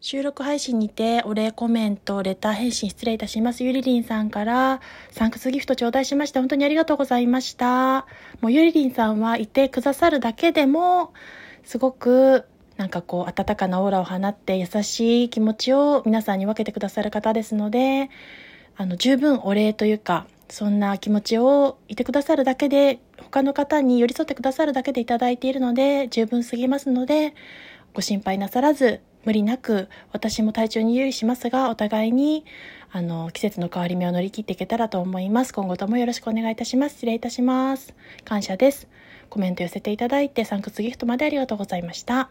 収録配信にてお礼コメント、レター返信失礼いたします。ゆりりんさんからサンクスギフト頂戴しまして本当にありがとうございました。もうゆりりんさんはいてくださるだけでもすごくなんかこう温かなオーラを放って優しい気持ちを皆さんに分けてくださる方ですので、あの十分お礼というか、そんな気持ちをいてくださるだけで、他の方に寄り添ってくださるだけでいただいているので、十分すぎますので、ご心配なさらず、無理なく、私も体調に留意しますが、お互いに、あの、季節の変わり目を乗り切っていけたらと思います。今後ともよろしくお願いいたします。失礼いたします。感謝です。コメント寄せていただいて、サンクスギフトまでありがとうございました。